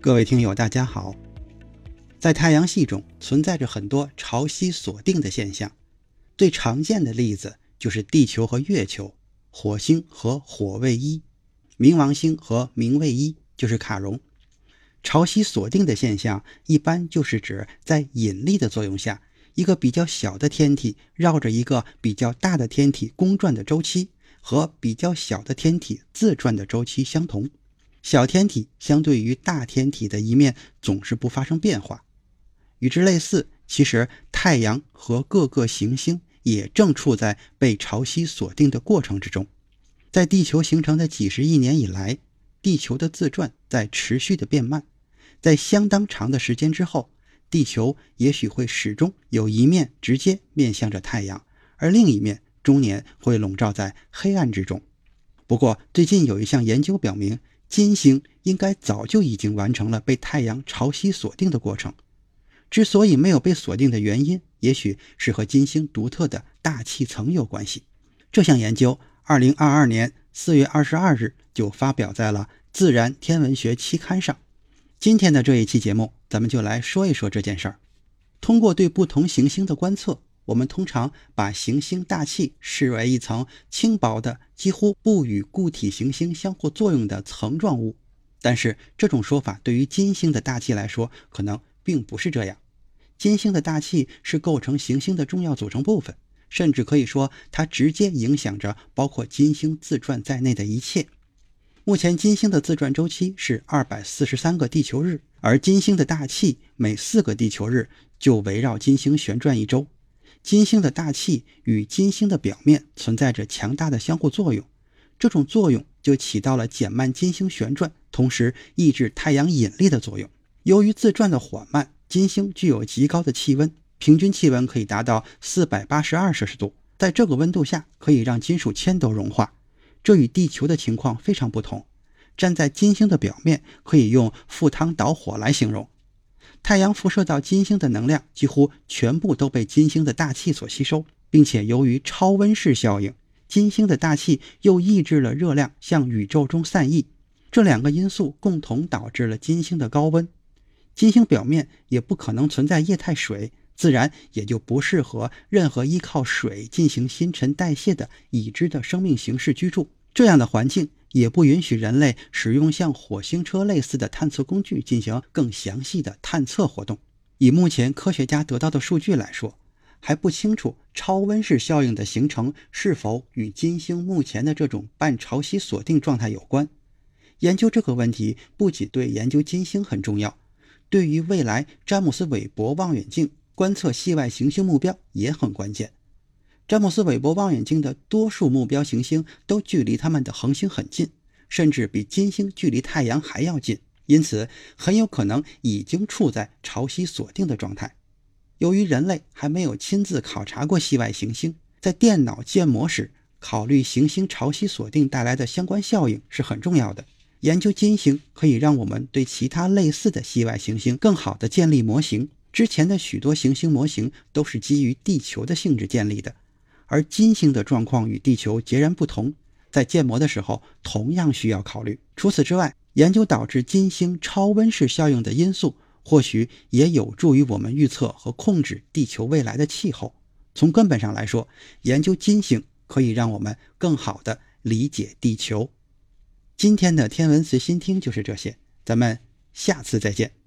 各位听友，大家好。在太阳系中存在着很多潮汐锁定的现象，最常见的例子就是地球和月球、火星和火卫一、冥王星和冥卫一，就是卡戎。潮汐锁定的现象一般就是指在引力的作用下，一个比较小的天体绕着一个比较大的天体公转的周期，和比较小的天体自转的周期相同。小天体相对于大天体的一面总是不发生变化，与之类似，其实太阳和各个行星也正处在被潮汐锁定的过程之中。在地球形成的几十亿年以来，地球的自转在持续的变慢，在相当长的时间之后，地球也许会始终有一面直接面向着太阳，而另一面终年会笼罩在黑暗之中。不过，最近有一项研究表明。金星应该早就已经完成了被太阳潮汐锁定的过程。之所以没有被锁定的原因，也许是和金星独特的大气层有关系。这项研究，二零二二年四月二十二日就发表在了《自然天文学》期刊上。今天的这一期节目，咱们就来说一说这件事儿。通过对不同行星的观测。我们通常把行星大气视为一层轻薄的、几乎不与固体行星相互作用的层状物，但是这种说法对于金星的大气来说可能并不是这样。金星的大气是构成行星的重要组成部分，甚至可以说它直接影响着包括金星自转在内的一切。目前金星的自转周期是二百四十三个地球日，而金星的大气每四个地球日就围绕金星旋转一周。金星的大气与金星的表面存在着强大的相互作用，这种作用就起到了减慢金星旋转，同时抑制太阳引力的作用。由于自转的缓慢，金星具有极高的气温，平均气温可以达到四百八十二摄氏度。在这个温度下，可以让金属铅都融化，这与地球的情况非常不同。站在金星的表面，可以用赴汤蹈火来形容。太阳辐射到金星的能量几乎全部都被金星的大气所吸收，并且由于超温室效应，金星的大气又抑制了热量向宇宙中散逸。这两个因素共同导致了金星的高温。金星表面也不可能存在液态水，自然也就不适合任何依靠水进行新陈代谢的已知的生命形式居住。这样的环境。也不允许人类使用像火星车类似的探测工具进行更详细的探测活动。以目前科学家得到的数据来说，还不清楚超温室效应的形成是否与金星目前的这种半潮汐锁定状态有关。研究这个问题不仅对研究金星很重要，对于未来詹姆斯韦伯望远镜观测系外行星目标也很关键。詹姆斯韦伯望远镜的多数目标行星都距离它们的恒星很近，甚至比金星距离太阳还要近，因此很有可能已经处在潮汐锁定的状态。由于人类还没有亲自考察过系外行星，在电脑建模时考虑行星潮汐锁定带来的相关效应是很重要的。研究金星可以让我们对其他类似的系外行星更好地建立模型。之前的许多行星模型都是基于地球的性质建立的。而金星的状况与地球截然不同，在建模的时候同样需要考虑。除此之外，研究导致金星超温室效应的因素，或许也有助于我们预测和控制地球未来的气候。从根本上来说，研究金星可以让我们更好地理解地球。今天的天文随心听就是这些，咱们下次再见。